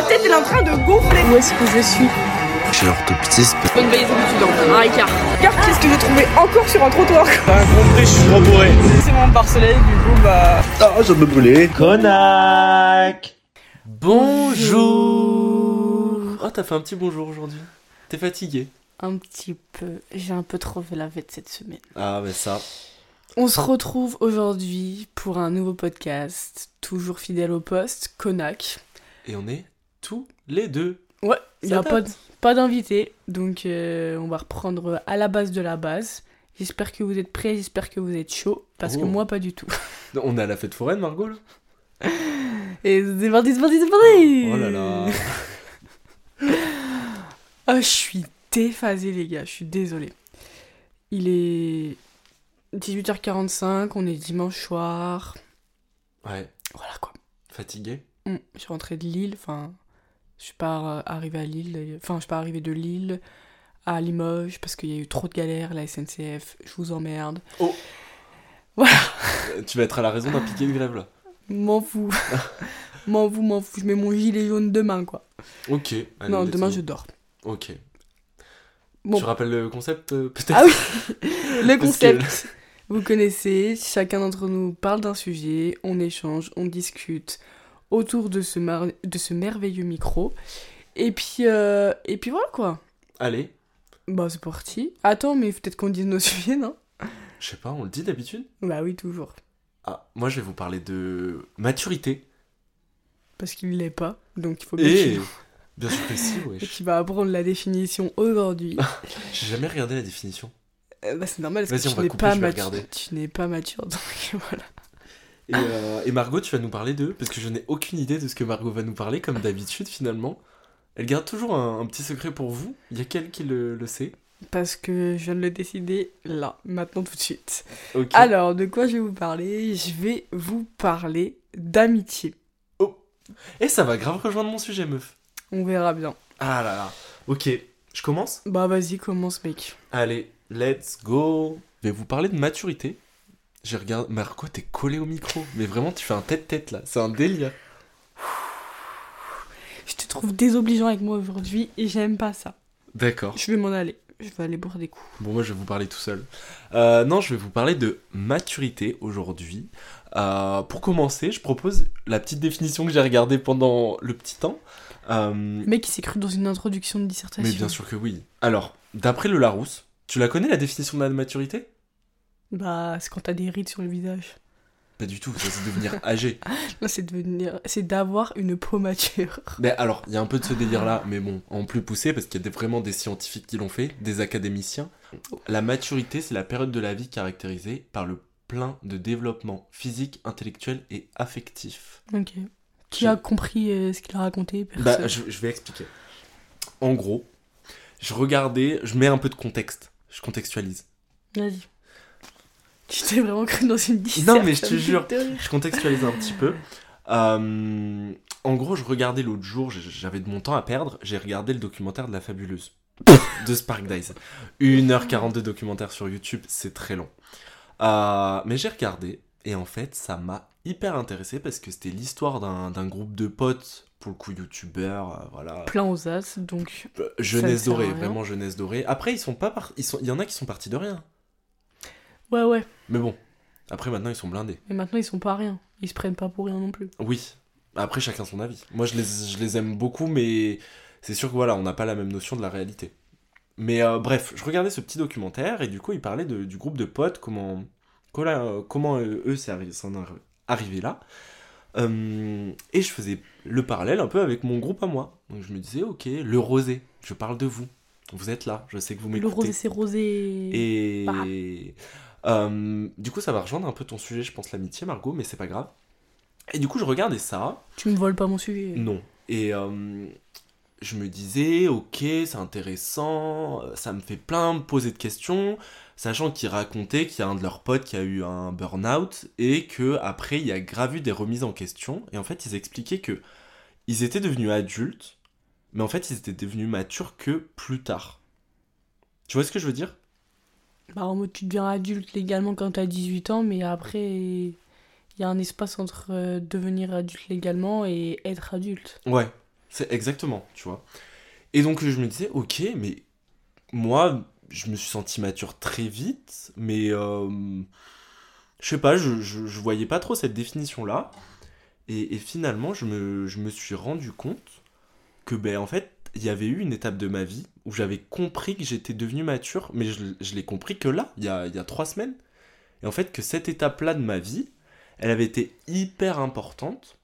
ma tête elle est en train de gonfler. Où est-ce que je suis Chez l'orthoptiste. Bonne veille étudiante, un écart. Car qu'est-ce que j'ai trouvé encore sur un trottoir? T'as compris, je suis trop bourré. C'est mon Barcelone, du coup bah. Ah, je me brûler. Conac Bonjour Oh, t'as fait un petit bonjour aujourd'hui. T'es fatigué Un petit peu. J'ai un peu trop fait la fête cette semaine. Ah, mais ça. On se retrouve aujourd'hui pour un nouveau podcast, toujours fidèle au poste, Konak. Et on est tous les deux. Ouais, il n'y a pas, date. pas d'invité, donc euh, on va reprendre à la base de la base. J'espère que vous êtes prêts, j'espère que vous êtes chaud, parce que Oh. moi pas du tout. On est à la fête foraine, Margot là? Et c'est parti, c'est parti, c'est parti Oh là là Ah, je suis déphasée, les gars, je suis désolée. Il est 18h45, on est dimanche soir. Ouais, Voilà quoi. fatigué Mm, Je suis rentrée de Lille, enfin, je suis pas euh, arrivée à Lille, enfin, je suis pas arrivée de Lille à Limoges parce qu'il y a eu trop de galères, la SNCF, je vous emmerde. Euh, Tu vas être à la raison d'un piqué de grève là. M'en fous. m'en fous, m'en fous. Je mets mon gilet jaune demain, quoi. Ok. allez, non, demain je dors. Ok. Bon. Tu rappelles le concept euh, peut-être? Ah oui Le que- concept, vous connaissez, chacun d'entre nous parle d'un sujet, on échange, on discute autour de ce, mar- de ce merveilleux micro. Et puis, euh, et puis voilà quoi. Allez. Bah c'est parti. Attends, mais peut-être qu'on dise nos sujets, non? Je sais pas, on le dit d'habitude? Bah oui, toujours. Ah, moi je vais vous parler de maturité. Parce qu'il l'est pas, donc il faut bien Et. qu'il Bien sûr que si, et wesh. qu'il va apprendre la définition aujourd'hui. J'ai jamais regardé la définition. Euh, bah c'est normal parce que tu n'es pas mature. Tu n'es pas mature, donc voilà. Et, euh, et Margot, tu vas nous parler d'eux Parce que je n'ai aucune idée de ce que Margot va nous parler, comme d'habitude finalement. Elle garde toujours un, un petit secret pour vous. Il y a quelqu'un qui le, le sait. Parce que je viens de le décider là, maintenant tout de suite. Ok. Alors, de quoi je vais vous parler? Je vais vous parler d'amitié. Et ça va grave rejoindre mon sujet, meuf. On verra bien. Ah là là. Ok, je commence? Bah vas-y, commence mec. Allez, let's go. Je vais vous parler de maturité. J'ai regardé. Margot, t'es collé au micro. Mais vraiment, tu fais un tête-tête là. C'est un délire. Je te trouve désobligeant avec moi aujourd'hui et j'aime pas ça. D'accord. Je vais m'en aller. Je vais aller boire des coups. Bon, moi, je vais vous parler tout seul. Euh, non, je vais vous parler de maturité aujourd'hui. Euh, pour commencer, je propose la petite définition que j'ai regardée pendant le petit temps. Euh, Le mec il s'est cru dans une introduction de dissertation. mais bien sûr que oui. Alors, d'après le Larousse, tu la connais la définition de la maturité? Bah c'est quand t'as des rides sur le visage. Pas du tout, ça c'est devenir âgé. Là c'est devenir, c'est d'avoir une peau mature. Mais alors, il y a un peu de ce délire-là, mais bon, en plus poussé, parce qu'il y a des- vraiment des scientifiques qui l'ont fait, des académiciens. La maturité, c'est la période de la vie caractérisée par le plein de développement physique, intellectuel et affectif. Ok. Qui a compris euh, ce qu'il a raconté Personne. Bah, je, je vais expliquer. En gros, je regardais, je mets un peu de contexte, je contextualise. Vas-y. Tu t'es vraiment cru dans une. Non, mais je te jure. Je contextualise un petit peu. Euh, en gros, je regardais l'autre jour, j'avais de mon temps à perdre, j'ai regardé le documentaire de la fabuleuse de Spark Dice. 1h42 de documentaire sur YouTube, c'est très long. Euh, mais j'ai regardé, et en fait, ça m'a hyper intéressé parce que c'était l'histoire d'un groupe de potes, pour le coup, youtubeurs, euh, voilà. Plein aux as, donc. Jeunesse dorée, vraiment jeunesse dorée. Après, ils sont pas par- ils sont... il y en a qui sont partis de rien. Ouais, ouais. Mais bon, après maintenant, ils sont blindés. Mais maintenant, ils sont pas rien. Ils se prennent pas pour rien non plus. Oui. Après, chacun son avis. Moi, je les, je les aime beaucoup, mais c'est sûr que voilà, on n'a pas la même notion de la réalité. Mais euh, bref, je regardais ce petit documentaire et du coup, il parlait de- du groupe de potes, comment, comment, comment, euh, eux s'en arri- arrivés là. Euh, et je faisais le parallèle un peu avec mon groupe à moi. Donc je me disais, ok, le rosé, je parle de vous. Vous êtes là, je sais que vous Le m'écoutez. rosé, c'est rosé. Et Bah. Euh, du coup, ça va rejoindre un peu ton sujet, je pense, l'amitié, Margot, mais c'est pas grave. Et du coup, je regardais ça. Tu me voles pas mon sujet. Non. Et euh, je me disais, ok, c'est intéressant, ça me fait plein me poser de questions, sachant qu'ils racontaient qu'il y a un de leurs potes qui a eu un burn-out et que après il y a grave eu des remises en question. Et en fait, ils expliquaient que ils étaient devenus adultes, mais en fait, ils étaient devenus matures que plus tard. Tu vois ce que je veux dire? Bah, en mode, tu deviens adulte légalement quand t'as 18 ans, mais après, il y a un espace entre euh, devenir adulte légalement et être adulte. Ouais. C'est exactement, tu vois. Et donc je me disais, ok, mais moi, je me suis senti mature très vite, mais euh, je sais pas, je, je, voyais pas trop cette définition-là. Et, et finalement, je me, je me suis rendu compte que, ben, en fait, il y avait eu une étape de ma vie où j'avais compris que j'étais devenu mature, mais je, l'ai compris que là, il y a, il y a trois semaines. Et en fait, que cette étape-là de ma vie, elle avait été hyper importante.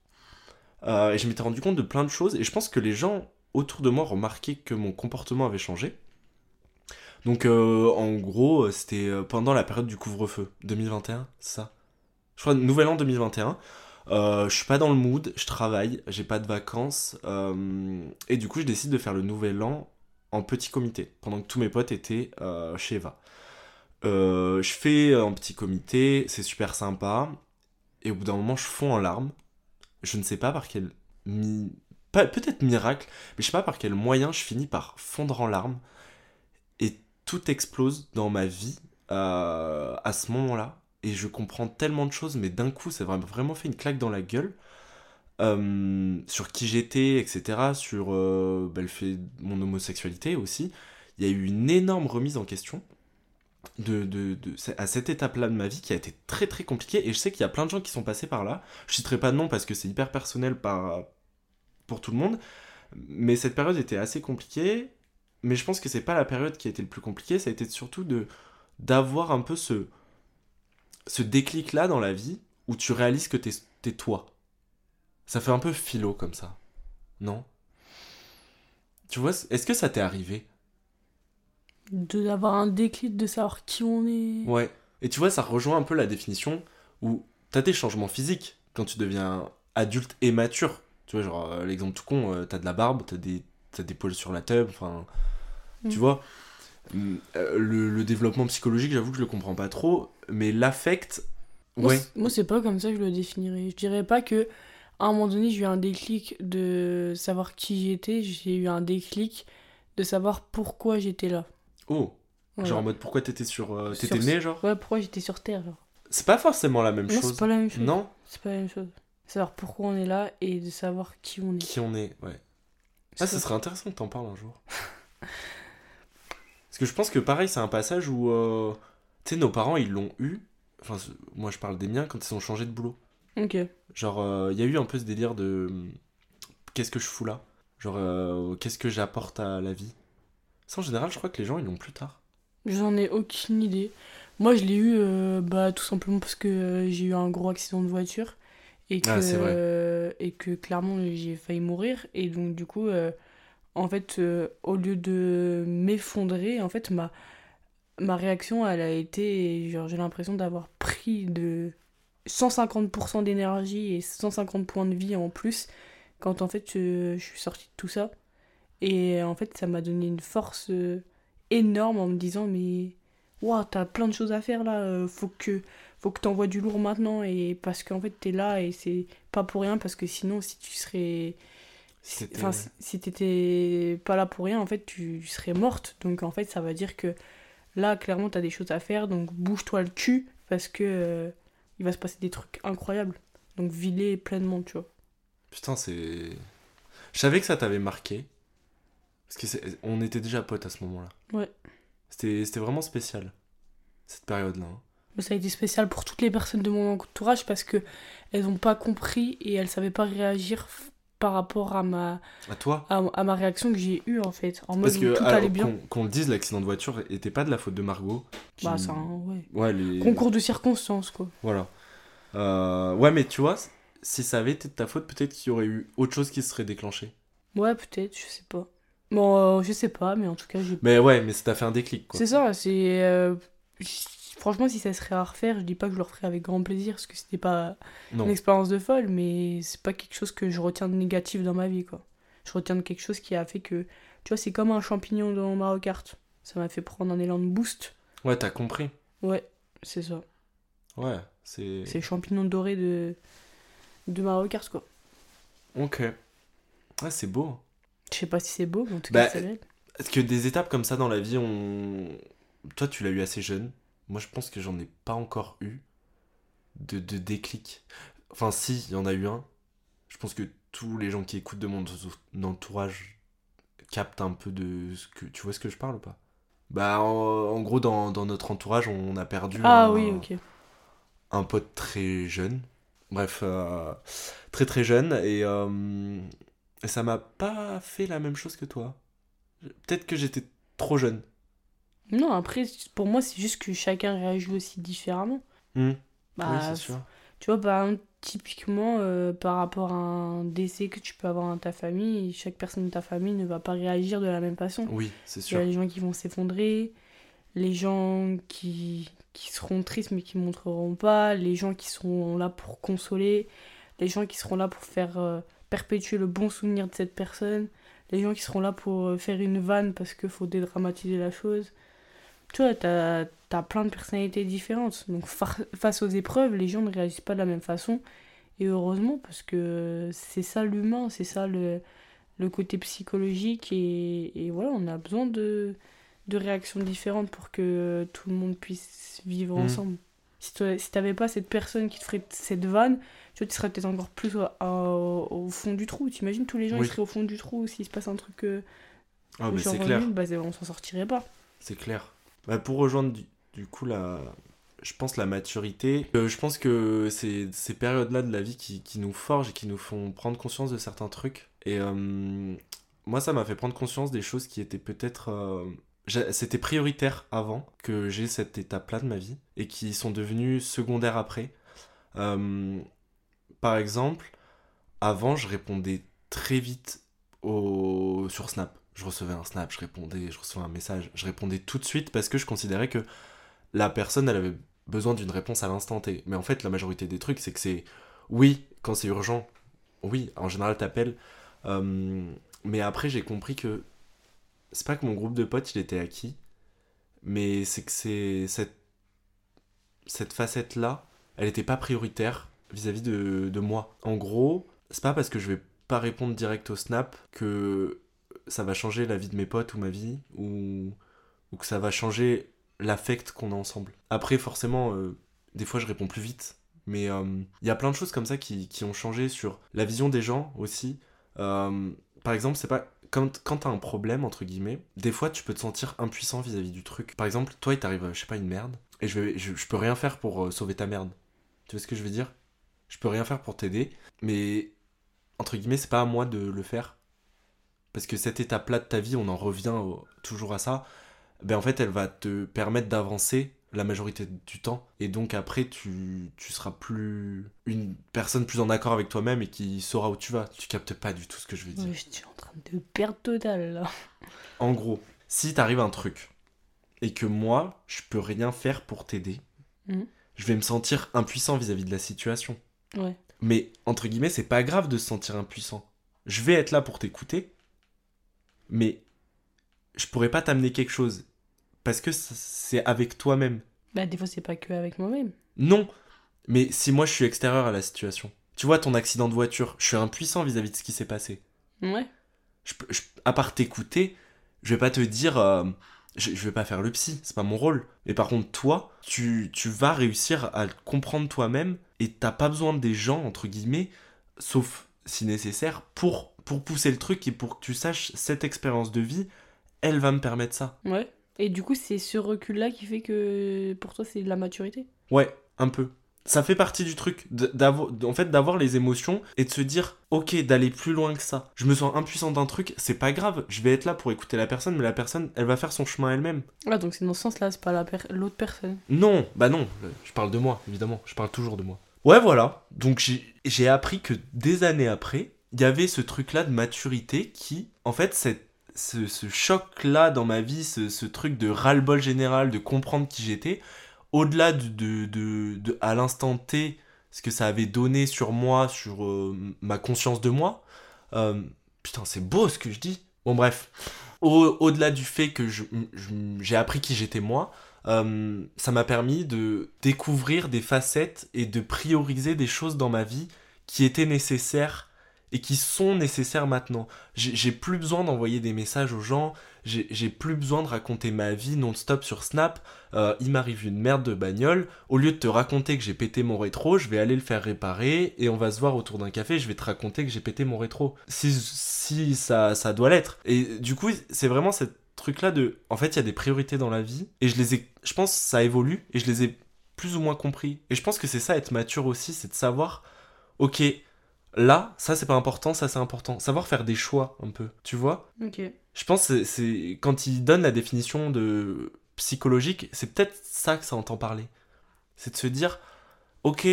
Euh, et je m'étais rendu compte de plein de choses. Et je pense que les gens autour de moi remarquaient que mon comportement avait changé. Donc, euh, en gros, c'était euh, pendant la période du couvre-feu 2021, c'est ça? Je crois, nouvel an 2021. Euh, je suis pas dans le mood, je travaille, j'ai pas de vacances. euh, et du coup, je décide de faire le nouvel an en petit comité, pendant que tous mes potes étaient euh, chez Eva. Je fais un petit comité, c'est super sympa. Et au bout d'un moment, je fonds en larmes. Je ne sais pas par quel. mi- Peut-être miracle, mais je sais pas par quel moyen je finis par fondre en larmes. Et tout explose dans ma vie à ce moment-là. Et je comprends tellement de choses, mais d'un coup, ça m'a vraiment fait une claque dans la gueule. Euh, sur qui j'étais, etc. Sur euh, bah, le fait mon homosexualité aussi. Il y a eu une énorme remise en question de, de, à cette étape-là de ma vie qui a été très très compliquée. Et je sais qu'il y a plein de gens qui sont passés par là. Je citerai pas de nom parce que c'est hyper personnel par, pour tout le monde. Mais cette période était assez compliquée. Mais je pense que c'est pas la période qui a été le plus compliquée. Ça a été surtout de d'avoir un peu ce, ce déclic-là dans la vie où tu réalises que t'es es toi. Ça fait un peu philo comme ça. Non? Tu vois, est-ce que ça t'est arrivé? De d'avoir un déclic de savoir qui on est. Ouais. Et tu vois, ça rejoint un peu la définition où t'as des changements physiques quand tu deviens adulte et mature. Tu vois, genre, euh, l'exemple tout con, euh, t'as de la barbe, t'as des, t'as des poils sur la tube, enfin. Mm. Tu vois? Le, le développement psychologique, j'avoue que je le comprends pas trop, mais l'affect. Moi, Ouais. c'est- Moi, c'est pas comme ça que je le définirais. Je dirais pas que à un moment donné, j'ai eu un déclic de savoir qui j'étais. J'ai eu un déclic de savoir pourquoi j'étais là. Oh Voilà. Genre en mode pourquoi t'étais sur. euh, t'étais né, genre? Ouais, pourquoi j'étais sur Terre. genre. C'est pas forcément la même Non, chose. c'est pas la même chose. Non? C'est pas la même chose. Savoir pourquoi on est là et de savoir qui on est. Qui on est, ouais. Ah, Ça- serait intéressant que t'en parles un jour. Parce que je pense que pareil, c'est un passage où. euh, Tu sais, nos parents, ils l'ont eu. Enfin, moi, je parle des miens quand ils ont changé de boulot. Ok. Genre, euh, il y a eu un peu ce délire de. Qu'est-ce que je fous là? Genre, euh, qu'est-ce que j'apporte à la vie? Ça, en général, je crois que les gens, ils l'ont plus tard. J'en ai aucune idée. Moi, je l'ai eu bah, tout simplement parce que j'ai eu un gros accident de voiture et que, Ah, euh, et que clairement j'ai failli mourir. Et donc, du coup, en fait, euh, au lieu de m'effondrer, en fait, ma, ma réaction, elle a été, genre, j'ai l'impression d'avoir pris de 150% d'énergie et 150 points de vie en plus quand en fait je, je suis sortie de tout ça. Et en fait, ça m'a donné une force euh, énorme en me disant mais Waouh, t'as plein de choses à faire là, euh, faut que faut que t'envoies du lourd maintenant et parce qu'en fait t'es là et c'est pas pour rien parce que sinon si tu serais enfin si, t'étais pas là pour rien en fait tu, tu serais morte donc en fait ça va dire que là clairement t'as des choses à faire donc bouge-toi le cul parce que euh, il va se passer des trucs incroyables donc vis-les pleinement tu vois Putain, c'est. Je savais que ça t'avait marqué. Parce que on était déjà potes à ce moment-là. Ouais. C'était vraiment spécial, cette période-là. hein. Mais ça a été spécial pour toutes les personnes de mon entourage parce que elles n'ont pas compris et elles savaient pas réagir par rapport à ma, À toi à, à ma réaction que j'ai eue en fait. En mode Parce que, tout alors, allait bien. qu'on qu'on le dise, l'accident de voiture était pas de la faute de Margot. qui- Bah, c'est un ouais. Ouais, les... concours de circonstances quoi. Voilà. Euh, Ouais, mais tu vois, si ça avait été de ta faute, peut-être qu'il y aurait eu autre chose qui se serait déclenché. Ouais, peut-être, je sais pas. Bon, euh, je sais pas, mais en tout cas, j'ai. Mais ouais, mais ça t'a fait un déclic, quoi. C'est ça, c'est. euh, Franchement, si ça serait à refaire, je dis pas que je le referais avec grand plaisir parce que c'était pas Non. une expérience de folle, mais c'est pas quelque chose que je retiens de négatif dans ma vie quoi. Je retiens de quelque chose qui a fait que. Tu vois, c'est comme un champignon dans Mario Kart. Ça m'a fait prendre un élan de boost. Ouais, t'as compris. Ouais, c'est ça. Ouais, c'est... C'est le champignon doré de, de Mario Kart, quoi. Ok. Ouais, c'est beau. Je sais pas si c'est beau, mais en tout Bah, cas, c'est réel. Est-ce que des étapes comme ça dans la vie, on... Toi, tu l'as eu assez jeune? Moi, je pense que j'en ai pas encore eu de, de déclic. Enfin, si, il y en a eu un. Je pense que tous les gens qui écoutent de mon entourage captent un peu de ce que. Tu vois ce que je parle ou pas? Bah, en, en gros, dans, dans notre entourage, on a perdu Ah un, oui, ok. un pote très jeune. Bref, euh, très très jeune. Et, euh, et ça m'a pas fait la même chose que toi. Peut-être que j'étais trop jeune. Non, après, pour moi, c'est juste que chacun réagit aussi différemment. Hmm. Bah, oui, c'est sûr. Tu vois, par exemple, typiquement, euh, par rapport à un décès que tu peux avoir dans ta famille, chaque personne de ta famille ne va pas réagir de la même façon. Oui, c'est Il y sûr. a les gens qui vont s'effondrer, les gens qui, qui seront tristes mais qui ne montreront pas, les gens qui seront là pour consoler, les gens qui seront là pour faire euh, perpétuer le bon souvenir de cette personne, les gens qui seront là pour euh, faire une vanne parce qu'il faut dédramatiser la chose. Tu vois, t'as as plein de personnalités différentes. Donc fa- face aux épreuves, les gens ne réagissent pas de la même façon. Et heureusement, parce que c'est ça l'humain, c'est ça le, le côté psychologique. Et, et voilà, on a besoin de, de réactions différentes pour que tout le monde puisse vivre Mhm. ensemble. Si tu si t'avais pas cette personne qui te ferait cette vanne, tu vois, tu serais peut-être encore plus au, au- au fond du trou. T'imagines tous les gens Oui. seraient au fond du trou s'il se passe un truc euh, Ah, genre c'est clair. bah, on s'en sortirait pas. C'est clair. Bah, pour rejoindre du, coup la, je pense la maturité, euh, je pense que c'est ces périodes-là de la vie qui, nous forgent et qui nous font prendre conscience de certains trucs. Et euh, moi, ça m'a fait prendre conscience des choses qui étaient peut-être... euh, C'était prioritaire avant que j'ai cette étape-là de ma vie et qui sont devenues secondaires après. Par exemple, avant, je répondais très vite sur Snap. Je recevais un Snap, je répondais, je recevais un message, je répondais tout de suite parce que je considérais que la personne, elle avait besoin d'une réponse à l'instant T. Mais en fait, la majorité des trucs, c'est que c'est oui, quand c'est urgent, oui, en général, t'appelles. Euh, mais après, j'ai compris que c'est pas que mon groupe de potes, il était acquis, mais c'est que cette, cette facette-là, elle était pas prioritaire vis-à-vis de, de moi. En gros, c'est pas parce que je vais pas répondre direct au snap que ça va changer la vie de mes potes ou ma vie, ou, ou que ça va changer l'affect qu'on a ensemble. Après, forcément, euh, des fois je réponds plus vite, mais il y a plein de choses comme ça qui, qui ont changé sur la vision des gens aussi. Euh, par exemple, c'est pas. Quand, quand t'as un problème, entre guillemets, des fois tu peux te sentir impuissant vis-à-vis du truc. Par exemple, toi il t'arrive, je sais pas, une merde, et je, vais, je, je peux rien faire pour euh, sauver ta merde. Tu vois ce que je veux dire? Je peux rien faire pour t'aider, mais entre guillemets, c'est pas à moi de le faire. Parce que cette étape-là de ta vie, on en revient au- toujours à ça, ben en fait, elle va te permettre d'avancer la majorité du temps. Et donc après, tu, tu seras plus une personne plus en accord avec toi-même et qui saura où tu vas. Tu captes pas du tout ce que je veux dire. Ouais, je suis en train de perdre total là. En gros, si t'arrive un truc et que moi, je peux rien faire pour t'aider, Mhm. je vais me sentir impuissant vis-à-vis de la situation. Ouais. Mais entre guillemets, c'est pas grave de se sentir impuissant. Je vais être là pour t'écouter, mais je pourrais pas t'amener quelque chose parce que c'est avec toi-même. Bah, des fois, c'est pas que avec moi-même. Non, mais si moi je suis extérieur à la situation, tu vois ton accident de voiture, je suis impuissant vis-à-vis de ce qui s'est passé. Ouais. je, peux- je- à part t'écouter, je vais pas te dire. euh, je, je vais pas faire le psy, c'est pas mon rôle. Mais par contre, toi, tu, tu vas réussir à comprendre toi-même et t'as pas besoin des gens, entre guillemets, sauf si nécessaire, pour, pour pousser le truc et pour que tu saches cette expérience de vie, elle va me permettre ça. Ouais. Et du coup, c'est ce recul-là qui fait que pour toi, c'est de la maturité? Ouais, un peu. Ça fait partie du truc, d'avoir, en fait, d'avoir les émotions et de se dire, ok, d'aller plus loin que ça. Je me sens impuissant d'un truc, c'est pas grave, je vais être là pour écouter la personne, mais la personne, elle va faire son chemin elle-même. Ah, donc c'est dans ce sens-là, c'est pas la per- l'autre personne. Non, bah non, euh, je parle de moi, évidemment, je parle toujours de moi. Ouais, voilà, donc j'ai appris que des années après, il y avait ce truc-là de maturité qui, en fait, cette- ce, choc-là dans ma vie, ce, ce truc de ras-le-bol général, de comprendre qui j'étais, au-delà de, de, de- à l'instant T, ce que ça avait donné sur moi, sur euh, ma conscience de moi, euh, putain, c'est beau ce que je dis. Bon, bref, au- au-delà du fait que j'ai appris qui j'étais moi, euh, ça m'a permis de découvrir des facettes et de prioriser des choses dans ma vie qui étaient nécessaires et qui sont nécessaires maintenant. J'ai plus besoin d'envoyer des messages aux gens, j'ai j'ai plus besoin de raconter ma vie non-stop sur Snap. Euh, il m'arrive une merde de bagnole, au lieu de te raconter que j'ai pété mon rétro, je vais aller le faire réparer et on va se voir autour d'un café, je vais te raconter que j'ai pété mon rétro. Si, si ça, ça doit l'être. Et du coup, c'est vraiment ce truc-là de... En fait, il y a des priorités dans la vie et je les ai... Je pense que ça évolue et je les ai plus ou moins compris. Et je pense que c'est ça être mature aussi, c'est de savoir, ok, là, ça c'est pas important, ça c'est important. Savoir faire des choix un peu, tu vois? Ok. Je pense que c'est- quand il donne la définition de psychologique, c'est peut-être ça que ça entend parler. C'est de se dire, ok,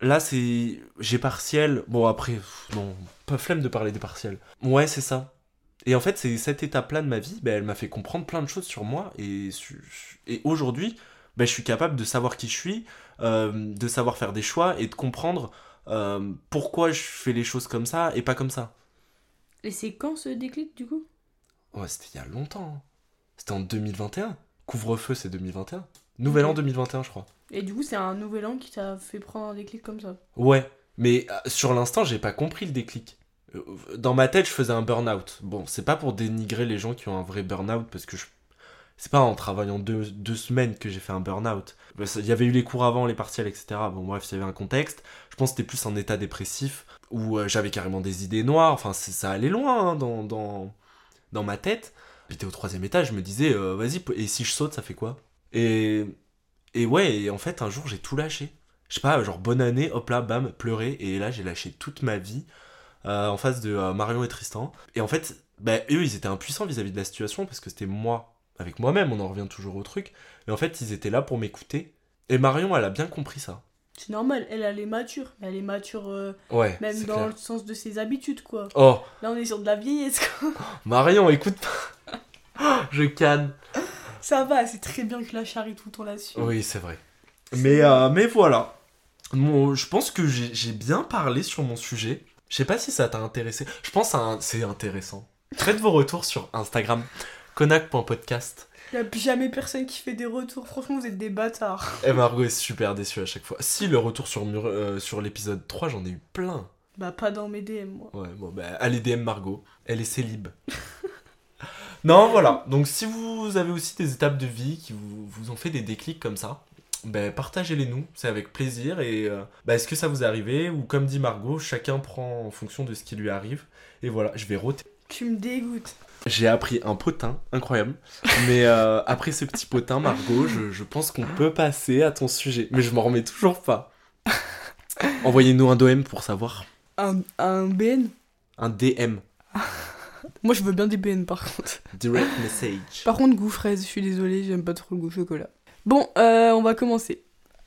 là c'est j'ai partiel. Bon après, pff, non, pas flemme de parler des partiels. Ouais, c'est ça. Et en fait, c'est cette étape-là de ma vie, ben, elle m'a fait comprendre plein de choses sur moi. Et, su- et aujourd'hui, ben, je suis capable de savoir qui je suis, euh, de savoir faire des choix et de comprendre euh, pourquoi je fais les choses comme ça et pas comme ça? Et c'est quand ce déclic du coup? Ouais, c'était il y a longtemps. hein. C'était en 2021. Couvre-feu, c'est 2021. Nouvel an 2021, je crois. Et du coup, c'est un nouvel an qui t'a fait prendre un déclic comme ça? Ouais, mais euh, sur l'instant, j'ai pas compris le déclic. Euh, Dans ma tête, je faisais un burn-out. Bon, c'est pas pour dénigrer les gens qui ont un vrai burn-out, parce que je... c'est pas en travaillant deux, deux semaines que j'ai fait un burn-out. Bah, Il y avait eu les cours avant, les partiels, etc. Bon, bref, il y avait un contexte. Je pense que c'était plus un état dépressif, où euh, j'avais carrément des idées noires. Enfin, ça allait loin hein, dans, dans, dans ma tête. J'étais au troisième étage, je me disais, euh, vas-y, et si je saute, ça fait quoi? Et, et ouais, et en fait, un jour, j'ai tout lâché. Je sais pas, genre bonne année, hop là, bam, pleurer. Et là, j'ai lâché toute ma vie euh, en face de Marion et Tristan. Et en fait, bah, eux, ils étaient impuissants vis-à-vis de la situation parce que c'était moi, avec moi-même, on en revient toujours au truc. Mais en fait, ils étaient là pour m'écouter. Et Marion, elle a bien compris ça. C'est normal, elle, elle est mature. Elle est mature euh, Ouais, même dans clair. le sens de ses habitudes, quoi. Oh, Là, on est sur de la vieillesse, quoi. Marion, écoute pas. Je canne. Ça va, c'est très bien que la charrie tout le temps là-dessus. Oui, c'est vrai. Mais, euh, mais voilà. Je pense que j'ai j'ai bien parlé sur mon sujet. Je sais pas si ça t'a intéressé. Je pense que c'est intéressant. Faites vos retours sur Instagram. Konak.podcast. Il a plus jamais personne qui fait des retours. Franchement, vous êtes des bâtards. Et Margot est super déçue à chaque fois. Si, le retour sur, Mur- euh, sur l'épisode 3, j'en ai eu plein. Bah, pas dans mes DM, moi. Ouais, bon, bah, allez DM Margot. Elle est célib. non, voilà. Donc, si vous avez aussi des étapes de vie qui vous, vous ont fait des déclics comme ça, ben, partagez-les nous. C'est avec plaisir. Et euh, bah, est-ce que ça vous est arrivé? Ou comme dit Margot, chacun prend en fonction de ce qui lui arrive. Et voilà, je vais roter. Tu me dégoûtes. J'ai appris un potin, incroyable. Mais euh, après ce petit potin, Margot, je, je pense qu'on peut passer à ton sujet. Mais je m'en remets toujours pas. Envoyez-nous un DM pour savoir. Un, un BN Un DM. Moi, je veux bien des BN, par contre. Direct message. Par contre, goût fraise, je suis désolée, j'aime pas trop le goût chocolat. Bon, euh, on va commencer.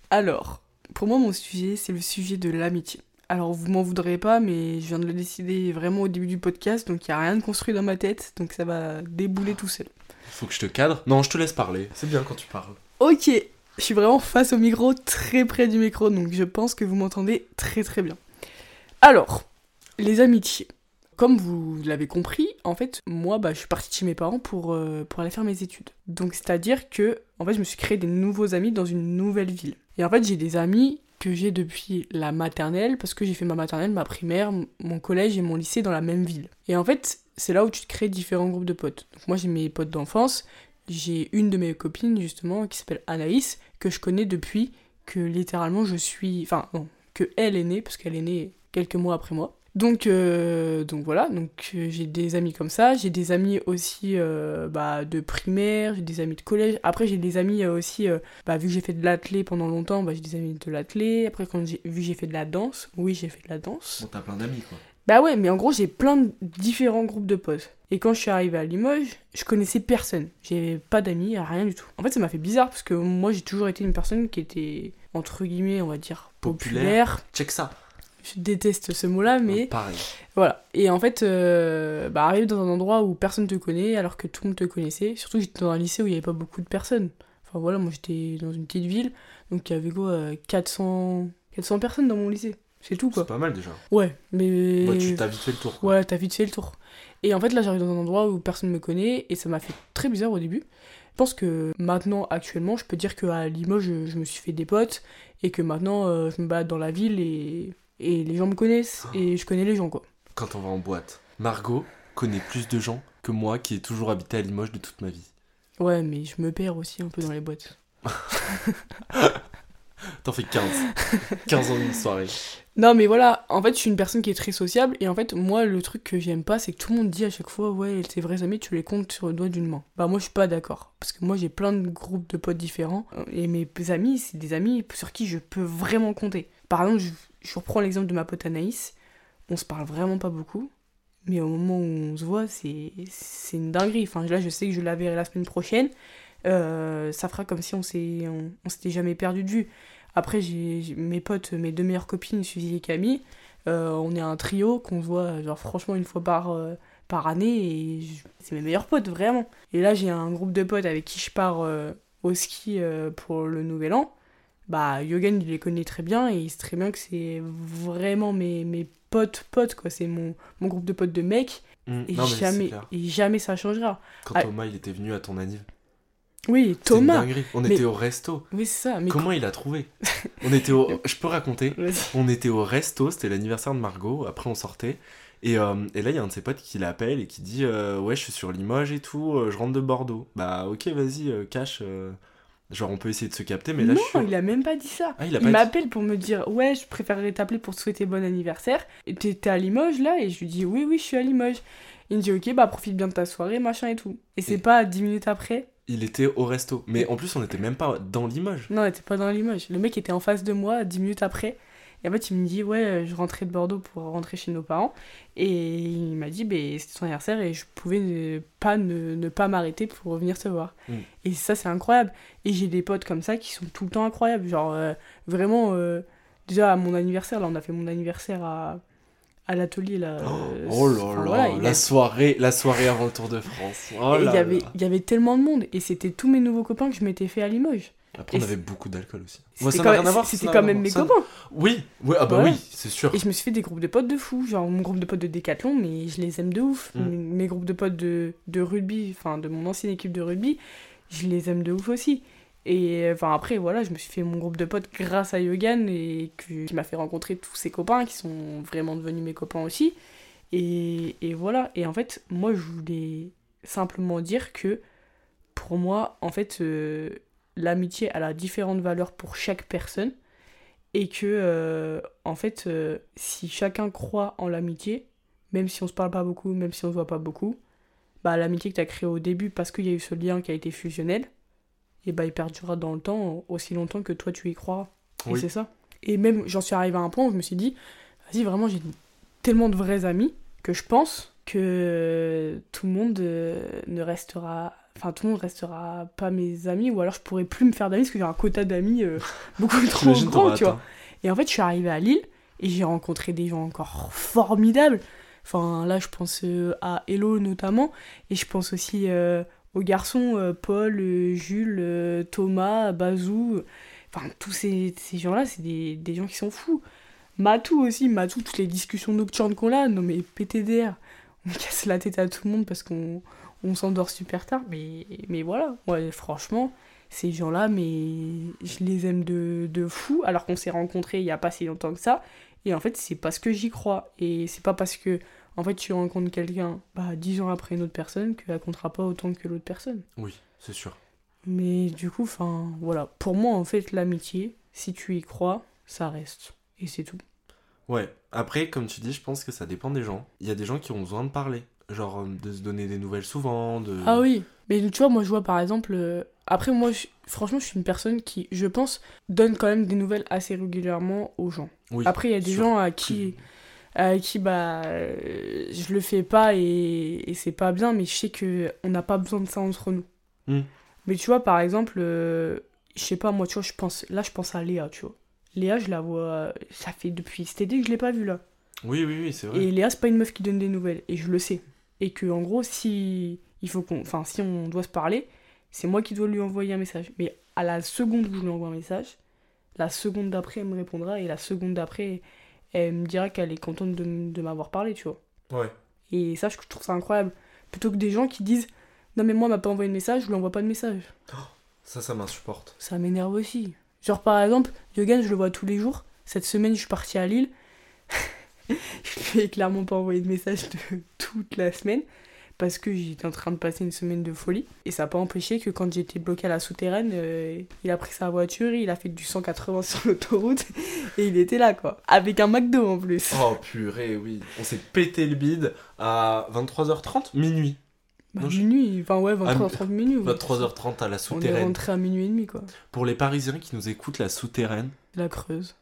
Alors, pour moi, mon sujet, c'est le sujet de l'amitié. Alors, vous m'en voudrez pas, mais je viens de le décider vraiment au début du podcast, donc il n'y a rien de construit dans ma tête, donc ça va débouler tout seul. Faut que je te cadre. Non, je te laisse parler. C'est bien quand tu parles. Ok, je suis vraiment face au micro, très près du micro, donc je pense que vous m'entendez très très bien. Alors, les amitiés. Comme vous l'avez compris, en fait, moi, bah, je suis partie de chez mes parents pour, euh, pour aller faire mes études. Donc, c'est-à-dire que, en fait, je me suis créé des nouveaux amis dans une nouvelle ville. Et en fait, j'ai des amis que j'ai depuis la maternelle, parce que j'ai fait ma maternelle, ma primaire, mon collège et mon lycée dans la même ville. Et en fait, c'est là où tu te crées différents groupes de potes. Donc, moi, j'ai mes potes d'enfance, j'ai une de mes copines, justement, qui s'appelle Anaïs, que je connais depuis que littéralement je suis. Enfin, non, que elle est née, parce qu'elle est née quelques mois après moi. Donc, euh, donc voilà, donc euh, j'ai des amis comme ça, j'ai des amis aussi euh, bah, de primaire, j'ai des amis de collège. Après, j'ai des amis aussi, bah, vu que j'ai fait de l'athlé pendant longtemps, bah, j'ai des amis de l'athlé. Après, quand j'ai vu que j'ai fait de la danse, oui, j'ai fait de la danse. Bon, t'as plein d'amis, quoi. Bah ouais, mais en gros, j'ai plein de différents groupes de potes. Et quand je suis arrivée à Limoges, je connaissais personne. J'avais pas d'amis, rien du tout. En fait, ça m'a fait bizarre parce que moi, j'ai toujours été une personne qui était, entre guillemets, on va dire, populaire. Populaire. Check ça. Je déteste ce mot-là, mais Pareil. voilà. Et en fait, euh, bah, arriver dans un endroit où personne te connaît alors que tout le monde te connaissait. Surtout que j'étais dans un lycée où il n'y avait pas beaucoup de personnes. Enfin voilà, moi j'étais dans une petite ville, donc il y avait quoi, euh, 400, 400 personnes dans mon lycée. C'est tout quoi. C'est pas mal déjà. Ouais, mais. Ouais, tu t'as vite fait le tour. Quoi. Ouais, t'as vite fait le tour. Et en fait, là, j'arrive dans un endroit où personne me connaît et ça m'a fait très bizarre au début. Je pense que maintenant, actuellement, je peux dire qu'à Limoges, je, je me suis fait des potes et que maintenant, euh, je me balade dans la ville et, et les gens me connaissent et je connais les gens, quoi. quand on va en boîte. Margot connaît plus de gens que moi qui ai toujours habité à Limoges de toute ma vie. Ouais, mais je me perds aussi un peu dans les boîtes. T'en fais 15. 15 ans d'une soirée. Non, mais voilà, en fait, je suis une personne qui est très sociable. Et en fait, moi, le truc que j'aime pas, c'est que tout le monde dit à chaque fois, ouais, tes vrais amis, tu les comptes sur le doigt d'une main. Bah, moi, je suis pas d'accord. Parce que moi, j'ai plein de groupes de potes différents. Et mes amis, c'est des amis sur qui je peux vraiment compter. Par exemple, je, reprends l'exemple de ma pote Anaïs. On se parle vraiment pas beaucoup. Mais au moment où on se voit, c'est une dinguerie. Enfin, là, je sais que je la verrai la semaine prochaine. Euh, ça fera comme si on s'est- on, s'était jamais perdu de vue. Après, j'ai mes potes, mes deux meilleures copines, Suzy et Camille. euh, on est un trio qu'on se voit, genre, franchement, une fois par, euh, par année. Et c'est mes meilleurs potes, vraiment. Et là, j'ai un groupe de potes avec qui je pars au ski pour le nouvel an. Bah, Yogan, il les connaît très bien et il sait très bien que c'est vraiment mes, mes potes, potes, quoi. C'est mon, mon groupe de potes de mecs. Mm. Et Non, jamais, et jamais ça changera. Quand Ah. Thomas il était venu à ton anniv. Oui, une Thomas. On Mais- était au resto. Oui, c'est ça. Mais Comment il a trouvé? On était au. Je peux raconter. On était au resto, c'était l'anniversaire de Margot, après on sortait. Et, euh, et là, il y a un de ses potes qui l'appelle et qui dit euh, Ouais, je suis sur Limoges et tout, euh, je rentre de Bordeaux. Bah, ok, vas-y, cache. Genre, on peut essayer de se capter, mais là, non, je suis. il a même pas dit ça. Ah, il dit- m'appelle pour me dire ouais, je préférerais t'appeler pour te souhaiter bon anniversaire. Et t'es à Limoges là Et je lui dis oui, oui, je suis à Limoges. Il me dit ok, bah profite bien de ta soirée, machin et tout. Et c'est Et- pas 10 minutes après. Il était au resto. Mais en plus, on était même pas dans Limoges. Non, il était pas dans Limoges. Le mec était en face de moi 10 minutes après. Et en fait, il me dit ouais, euh, je rentrais de Bordeaux pour rentrer chez nos parents. Et il m'a dit bah, c'était son anniversaire et je pouvais ne pas, ne, ne pas m'arrêter pour venir te voir. Mm. Et ça, c'est incroyable. Et j'ai des potes comme ça qui sont tout le temps incroyables. Genre, euh, vraiment, euh, déjà à mon anniversaire, là, on a fait mon anniversaire à, à l'atelier. là. euh, Oh là enfin, là, voilà, la, soirée, la soirée avant le Tour de France. Oh y avait, il y avait tellement de monde. Et c'était tous mes nouveaux copains que je m'étais fait à Limoges. Après, on avait beaucoup d'alcool aussi. C'était ça quand- n'a rien à voir. C'était ça n'a quand même mes. Ça- copains. Oui, oui, ah bah Voilà. oui, c'est sûr. Et je me suis fait des groupes de potes de fou, genre mon groupe de potes de décathlon, mais je les aime de ouf. Mm. Mes, mes groupes de potes de, de rugby, enfin de mon ancienne équipe de rugby, je les aime de ouf aussi. Et enfin après, voilà, je me suis fait mon groupe de potes grâce à Yogan et que- qui m'a fait rencontrer tous ses copains qui sont vraiment devenus mes copains aussi. Et, et voilà, et en fait, moi je voulais simplement dire que pour moi, en fait, euh, l'amitié elle a différentes valeurs pour chaque personne et que euh, en fait euh, si chacun croit en l'amitié même si on se parle pas beaucoup même si on se voit pas beaucoup bah l'amitié que tu as créée au début parce qu'il y a eu ce lien qui a été fusionnel et bah il perdurera dans le temps aussi longtemps que toi tu y crois et c'est ça. Et même j'en suis arrivé à un point où je me suis dit vas-y vraiment j'ai tellement de vrais amis que je pense que tout le monde euh, ne restera enfin tout le monde restera pas mes amis ou alors je pourrais plus me faire d'amis parce que j'ai un quota d'amis euh, beaucoup trop grand tu vois et en fait, je suis arrivée à Lille et j'ai rencontré des gens encore formidables. Enfin, là, je pense euh, à Hello notamment. Et je pense aussi euh, aux garçons, Paul, Jules, Thomas, Bazou. Enfin, tous ces, ces gens-là, c'est des, des gens qui sont fous. Matou aussi, Matou, toutes les discussions nocturnes qu'on a, non mais PTDR. On casse la tête à tout le monde parce qu'on on s'endort super tard. Mais, mais voilà, ouais, franchement, ces gens-là, mais je les aime de, de fou, alors qu'on s'est rencontrés il y a pas si longtemps que ça. Et en fait, c'est parce que j'y crois. Et c'est pas parce que, en fait, tu rencontres quelqu'un, bah, dix ans après une autre personne, qu'elle comptera pas autant que l'autre personne. Oui, c'est sûr. Mais du coup, enfin, voilà. Pour moi, en fait, l'amitié, si tu y crois, ça reste. Et c'est tout. Ouais. Après, comme tu dis, je pense que ça dépend des gens. Il y a des gens qui ont besoin de parler. Genre, euh, de se donner des nouvelles souvent. De... Ah oui, mais tu vois, moi je vois par exemple. euh, Après, moi, je- franchement, je suis une personne qui, je pense, donne quand même des nouvelles assez régulièrement aux gens. Oui, Après, il y a des sûr. gens à qui, à qui bah, euh, je le fais pas et, et c'est pas bien, mais je sais que on n'a pas besoin de ça entre nous. Hmm. Mais tu vois, par exemple, euh, je sais pas, moi, tu vois, je pense, là, je pense à Léa, tu vois. Léa, je la vois, ça fait depuis cet été que je l'ai pas vue là. Oui, oui, oui, c'est vrai. Et Léa, c'est pas une meuf qui donne des nouvelles, et je le sais. Et que en gros, si il faut qu'on, enfin, si on doit se parler, c'est moi qui dois lui envoyer un message. Mais à la seconde où je lui envoie un message, la seconde d'après, elle me répondra, et la seconde d'après, elle me dira qu'elle est contente de, m'avoir parlé, tu vois. Ouais. Et ça, je trouve ça incroyable. Plutôt que des gens qui disent, non mais moi, elle m'a pas envoyé de message, je lui envoie pas de message. Ça, ça m'insupporte. Ça m'énerve aussi. Genre par exemple, Yogan, je le vois tous les jours. Cette semaine, je suis partie à Lille. je lui ai clairement pas envoyé de message de toute la semaine parce que j'étais en train de passer une semaine de folie. Et ça n'a pas empêché que quand j'étais bloqué à la souterraine, euh, il a pris sa voiture, il a fait du 180 sur l'autoroute et il était là quoi. Avec un McDo en plus. Oh purée, oui. On s'est pété le bide à 23h30, minuit. Bah, non, je- minuit, enfin ouais, Ah, 23h30 minuit. ouais. 23h30 à la On est souterraine. rentré à minuit et demi quoi. Pour les Parisiens qui nous écoutent, la souterraine. La Creuse.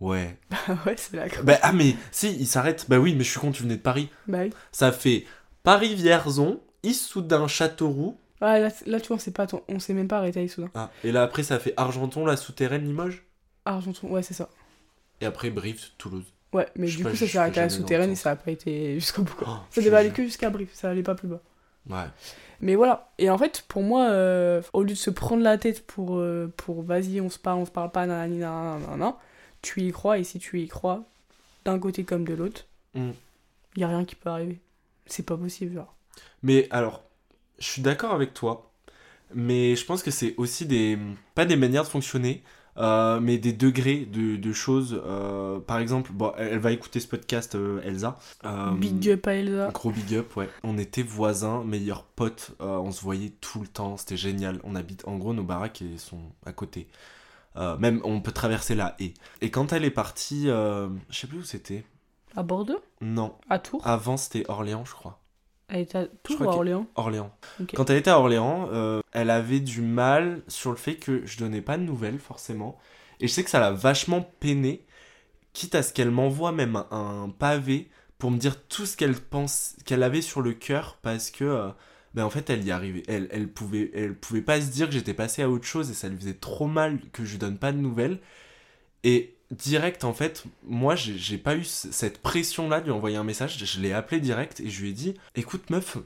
Ouais. Ah ouais, c'est la Creuse. Bah, ah, mais si, il s'arrête. Bah oui, mais je suis con, tu venais de Paris. Bah oui. Ça fait Paris-Vierzon, Issoudun, Châteauroux. Ouais, là, là, tu vois, on s'est pas, on s'est même pas arrêté à Issoudun. Ah, et là après, ça fait Argenton, la souterraine, Limoges. Argenton, ouais, c'est ça. Et après, Brive, Toulouse. Ouais, mais Je du coup, ça s'est arrêté à la souterraine et ça a pas été jusqu'au bout quoi. Oh, Ça devait aller que jusqu'à Brive, ça allait pas plus bas. Ouais. Mais voilà. Et en fait, pour moi, euh, au lieu de se prendre la tête pour, euh, pour vas-y, on se parle, on se parle pas, nanani, nanana, nanana, tu y crois, et si tu y crois, d'un côté comme de l'autre, il Mm. y a rien qui peut arriver. C'est pas possible, genre. Mais alors, je suis d'accord avec toi, mais je pense que c'est aussi des. pas des manières de fonctionner, euh, mais des degrés de, de choses. euh, par exemple, bon, elle, va écouter ce podcast, euh, Elsa. Big up à Elsa. Gros big up, ouais. On était voisins, meilleurs potes, on se voyait tout le temps, c'était génial. On habite, en gros, nos baraques elles sont à côté. Euh, même, on peut traverser la haie. Et quand elle est partie, euh, je sais plus où c'était. À Bordeaux? Non, À Tours? Avant c'était Orléans, je crois. Elle était à Tours ou à Orléans? Orléans. Quand elle était à Orléans, euh, elle avait du mal sur le fait que je donnais pas de nouvelles forcément. Et je sais que ça l'a vachement peiné, quitte à ce qu'elle m'envoie même un, un pavé pour me dire tout ce qu'elle pense, qu'elle avait sur le cœur, parce que, en fait, elle y arrivait. Elle, elle pouvait, elle pouvait pas se dire que j'étais passé à autre chose et ça lui faisait trop mal que je lui donne pas de nouvelles. Et direct, en fait, moi, j'ai pas eu cette pression-là de lui envoyer un message. Je l'ai appelé direct et je lui ai dit Écoute, meuf,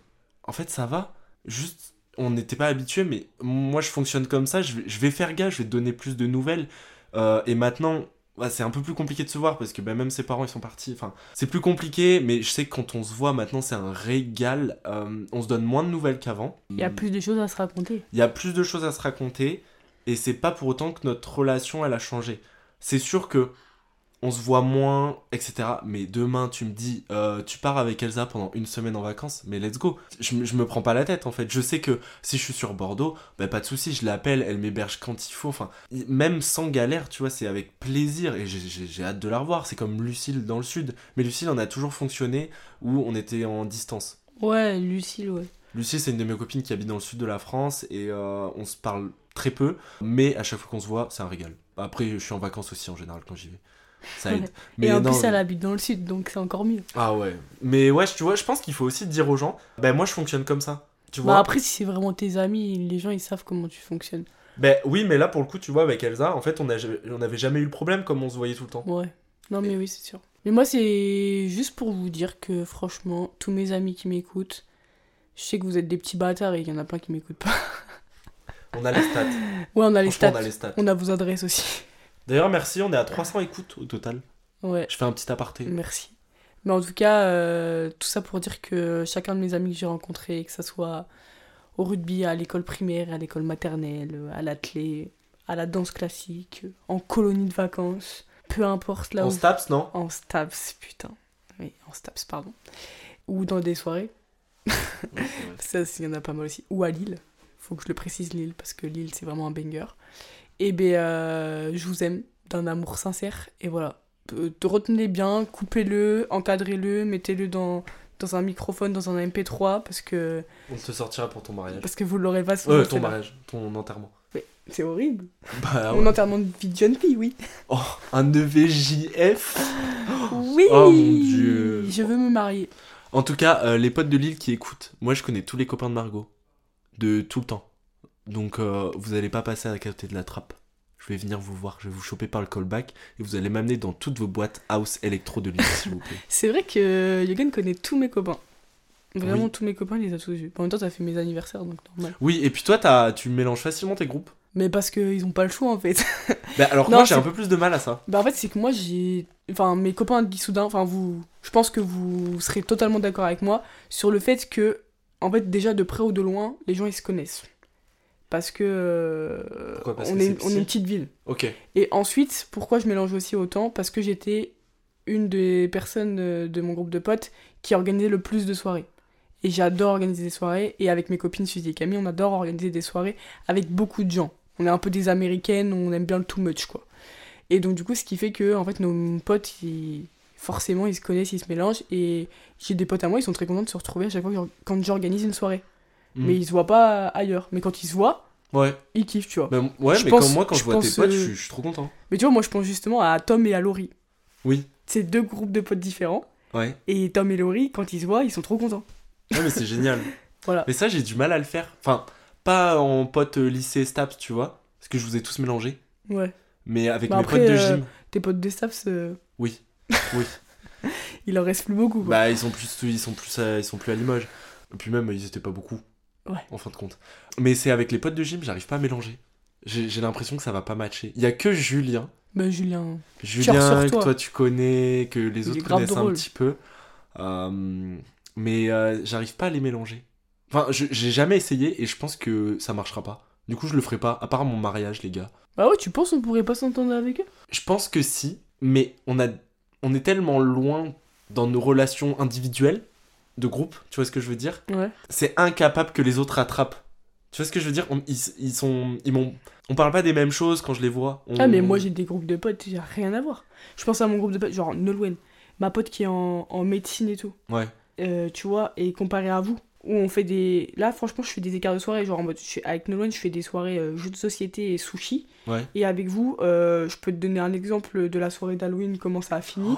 en fait, ça va. Juste, on n'était pas habitué, mais moi, je fonctionne comme ça. Je vais, je vais faire gaffe, je vais te donner plus de nouvelles. Euh, et maintenant. Ouais, c'est un peu plus compliqué de se voir parce que ben, même ses parents ils sont partis. Enfin, c'est plus compliqué, mais je sais que quand on se voit maintenant, c'est un régal. Euh, on se donne moins de nouvelles qu'avant. Il y a plus de choses à se raconter. Il y a plus de choses à se raconter et c'est pas pour autant que notre relation elle a changé. C'est sûr que on se voit moins, etc. Mais demain tu me dis, euh, tu pars avec Elsa pendant une semaine en vacances, mais let's go. Je, me- je me prends pas la tête en fait. Je sais que si je suis sur Bordeaux, bah pas de souci, je l'appelle, elle m'héberge quand il faut. Enfin, même sans galère, tu vois, c'est avec plaisir et j'ai- hâte de la revoir. C'est comme Lucille dans le sud. Mais Lucille, on a toujours fonctionné où on était en distance. Ouais, Lucille, ouais. Lucie, c'est une de mes copines qui habite dans le sud de la France et euh, on se parle très peu, mais à chaque fois qu'on se voit, c'est un régal. Après, je suis en vacances aussi en général quand j'y vais. Ça aide. Mais Et en non, plus, elle habite dans le sud, donc c'est encore mieux. Ah ouais. Mais ouais, tu vois, je pense qu'il faut aussi dire aux gens, ben moi je fonctionne comme ça. Tu vois Bah après, si c'est vraiment tes amis, les gens ils savent comment tu fonctionnes. Ben oui, mais là pour le coup, tu vois, avec Elsa, en fait, on n'avait jamais eu le problème comme on se voyait tout le temps. Ouais. Non, mais oui, c'est sûr. Mais moi, c'est juste pour vous dire que franchement, tous mes amis qui m'écoutent, je sais que vous êtes des petits bâtards et il y en a plein qui m'écoutent pas. On a les stats. Ouais, on a les Franchement, stats. on a les stats. On a vos adresses aussi. D'ailleurs, merci, on est à 300 écoutes au total. Ouais, Je fais un petit aparté. merci. Mais en tout cas, euh, tout ça pour dire que chacun de mes amis que j'ai rencontrés, que ça soit au rugby, à l'école primaire, à l'école maternelle, à l'athlé, à la danse classique, en colonie de vacances, peu importe là On où se tape, non? En Staps, putain. Oui, en Staps, pardon. Ou dans des soirées. Ça, il y en a pas mal aussi. Ou à Lille. Faut que je le précise, Lille, parce que Lille, c'est vraiment un banger. Et ben, euh, je vous aime d'un amour sincère. Et voilà. Euh, te retenez bien, coupez-le, encadrez-le, mettez-le dans, dans un microphone, dans un MP3, parce que, On te sortira pour ton mariage. parce que vous l'aurez pas. Ouais, ton mariage, ton enterrement. C'est horrible. Bah Mon enterrement de vie de jeune fille, oui. Oh, un EVJF Oui Oh, mon Dieu. Je veux me marier. En tout cas, euh, les potes de Lille qui écoutent, moi je connais tous les copains de Margot. De tout le temps. Donc euh, vous allez pas passer à côté de la trappe. Je vais venir vous voir, je vais vous choper par le callback et vous allez m'amener dans toutes vos boîtes house électro de Lille, s'il vous plaît. C'est vrai que Yogan connaît tous mes copains. Vraiment Oui. tous mes copains, il les a tous vus. En même temps, ça fait mes anniversaires, donc normal. Oui, et puis toi, t'as- tu mélanges facilement tes groupes? Mais parce qu'ils ont pas le choix en fait. Bah, alors que Non, moi j'ai un peu plus de mal à ça. bah en fait, c'est que moi j'ai. Enfin, mes copains d'Issoudun, enfin vous. Je pense que vous serez totalement d'accord avec moi sur le fait que, en fait, déjà de près ou de loin, les gens ils se connaissent. Parce que. euh, Parce on, que est, on une petite ville. Ok. Et ensuite, pourquoi je mélange aussi autant? Parce que j'étais une des personnes de mon groupe de potes qui organisait le plus de soirées. Et j'adore organiser des soirées. Et avec mes copines Suzy et Camille, on adore organiser des soirées avec beaucoup de gens. On est un peu des américaines, on aime bien le too much, quoi. Et donc, du coup, ce qui fait que, en fait, nos potes, ils- forcément, ils se connaissent, ils se mélangent. Et j'ai des potes à moi, ils sont très contents de se retrouver à chaque fois que quand j'organise une soirée. Mm. Mais ils se voient pas ailleurs. Mais quand ils se voient, Ouais, ils kiffent, tu vois. Bah, ouais Je mais pense- comme moi, quand je, vois tes pense, potes, euh, je, suis, je suis trop content. Mais tu vois, moi, je pense justement à Tom et à Laurie. Oui, C'est deux groupes de potes différents. ouais. Et Tom et Laurie, quand ils se voient, ils sont trop contents. Ouais, mais c'est génial. Voilà. Mais ça, j'ai du mal à le faire. Enfin, pas en pote euh, lycée Staps, tu vois, parce que je vous ai tous mélangés. Ouais. Mais avec Bah mes après, potes de euh, gym, Tes potes de Staps, euh, oui. Oui. il en reste plus beaucoup, quoi. Bah, ils sont plus, ils sont plus, à- ils sont plus à Limoges. Et puis même, ils étaient pas beaucoup. Ouais. En fin de compte. Mais c'est avec les potes de gym, j'arrive pas à mélanger. J'ai l'impression que ça va pas matcher. Il y a que Julien. Bah, Julien. Julien, que toi. toi tu connais, que les autres connaissent un petit peu. Euh, mais euh, j'arrive pas à les mélanger. Enfin, j'ai jamais essayé et je pense que ça marchera pas. Du coup, je le ferai pas, à part mon mariage, les gars. Bah ouais, tu penses on pourrait pas s'entendre avec eux? Je pense que si, mais on, a, on est tellement loin dans nos relations individuelles, de groupe, tu vois ce que je veux dire? Ouais. C'est incapable que les autres rattrapent. Tu vois ce que je veux dire? On- ils, ils sont, ils m'ont, on parle pas des mêmes choses quand je les vois. On- Ah, mais moi j'ai des groupes de potes, j'ai rien à voir. Je pense à mon groupe de potes, genre Nolwenn, ma pote qui est en, en médecine et tout. Ouais. Euh, tu vois, et comparé à vous, où on fait des. Là, franchement, je fais des écarts de soirée. Genre, en mode, je fais- avec Nolwenn, je fais des soirées euh, jeux de société et sushi. Ouais. Et avec vous, euh, je peux te donner un exemple de la soirée d'Halloween, comment ça a fini.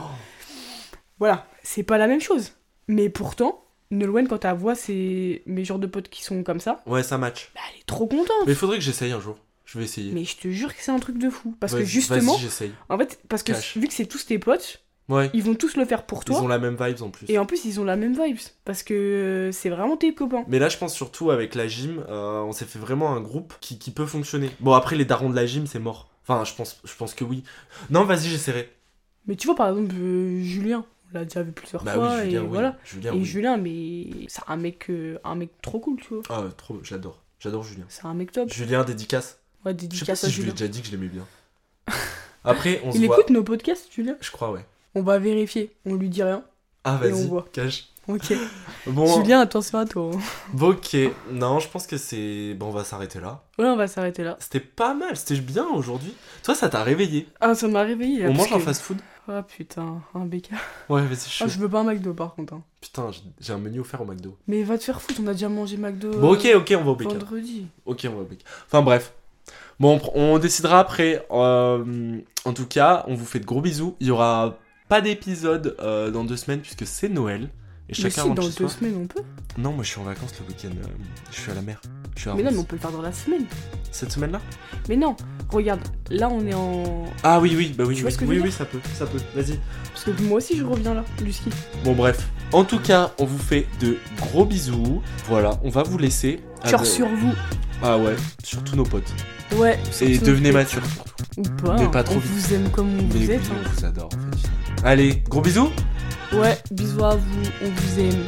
Voilà, c'est pas la même chose. Mais pourtant, Nolwenn, quand elle voit ses... mes genres de potes qui sont comme ça, Ouais, ça match. bah, elle est trop contente. Mais il faudrait que j'essaye un jour. Je vais essayer. Mais je te jure que c'est un truc de fou. Parce que justement, Vas-y, j'essaye. en fait, parce que Cache. vu que c'est tous tes potes, Ouais. ils vont tous le faire pour Ils toi. ont la même vibes en plus. Et en plus, ils ont la même vibes. Parce que euh, c'est vraiment tes copains. Mais là, je pense surtout avec la gym, euh, on s'est fait vraiment un groupe qui, qui peut fonctionner. Bon, après, les darons de la gym, c'est mort. Enfin, je pense, je pense que oui. Non, vas-y, j'essaierai. Mais tu vois, par exemple, euh, Julien, l'a déjà vu plusieurs Bah fois. oui, Julien, et oui. voilà. Julien, et oui. Julien, mais c'est un mec, euh, un mec trop cool, tu vois. Ah, trop, j'adore. J'adore Julien. C'est un mec top. Julien, dédicace. Ouais, Je sais pas dédicace à si je lui ai déjà dit que je l'aimais bien. Après, on se Il voit. écoute nos podcasts, Julien? Je crois, ouais. On va vérifier. On lui dit rien. Ah, vas-y, cache. Ok. Bon, Julien, attention à toi. hein. bon, ok. Non, je pense que c'est. Bon, on va s'arrêter là. Ouais, on va s'arrêter là. C'était pas mal, c'était bien aujourd'hui. Toi, ça t'a réveillé. Ah, ça m'a réveillé. là, on mange un que- fast-food Ah putain, un BK. Ouais, vas-y, chaud. Ah, je veux pas un McDo par contre. hein. Putain, j'ai- un menu offert au McDo. Mais va te faire foutre, on a déjà mangé McDo. Bon, ok, ok, on va au BK. Vendredi. Ok, on va au BK. Enfin, bref. Bon, on, décidera après. Euh, en tout cas, on vous fait de gros bisous. Il y aura pas d'épisode euh, dans deux semaines puisque c'est Noël. Et Mais chacun si, rentre dans deux semaines on peut. Non, moi je suis en vacances le week-end. euh, je suis à la mer. Je suis à Mais non, Reims. mais on peut le faire dans la semaine. Cette semaine-là? Mais non, regarde, là on est en. Ah oui, oui, bah oui, Tu vois oui, ce que je oui, veux oui, dire? ça peut, ça peut. Vas-y. Parce que moi aussi je reviens là, du ski. Bon, bref. En tout cas, on vous fait de gros bisous. Voilà, on va vous laisser. Cœur avec- sur vous. Ah ouais, sur tous nos potes. Ouais. Et surtout- devenez matures surtout. Ou pas. Mais hein. pas trop On vite. vous aime comme on Mais vous êtes. oui, hein. on vous adore en fait. Allez, gros bisous Ouais, bisous à vous, on vous aime.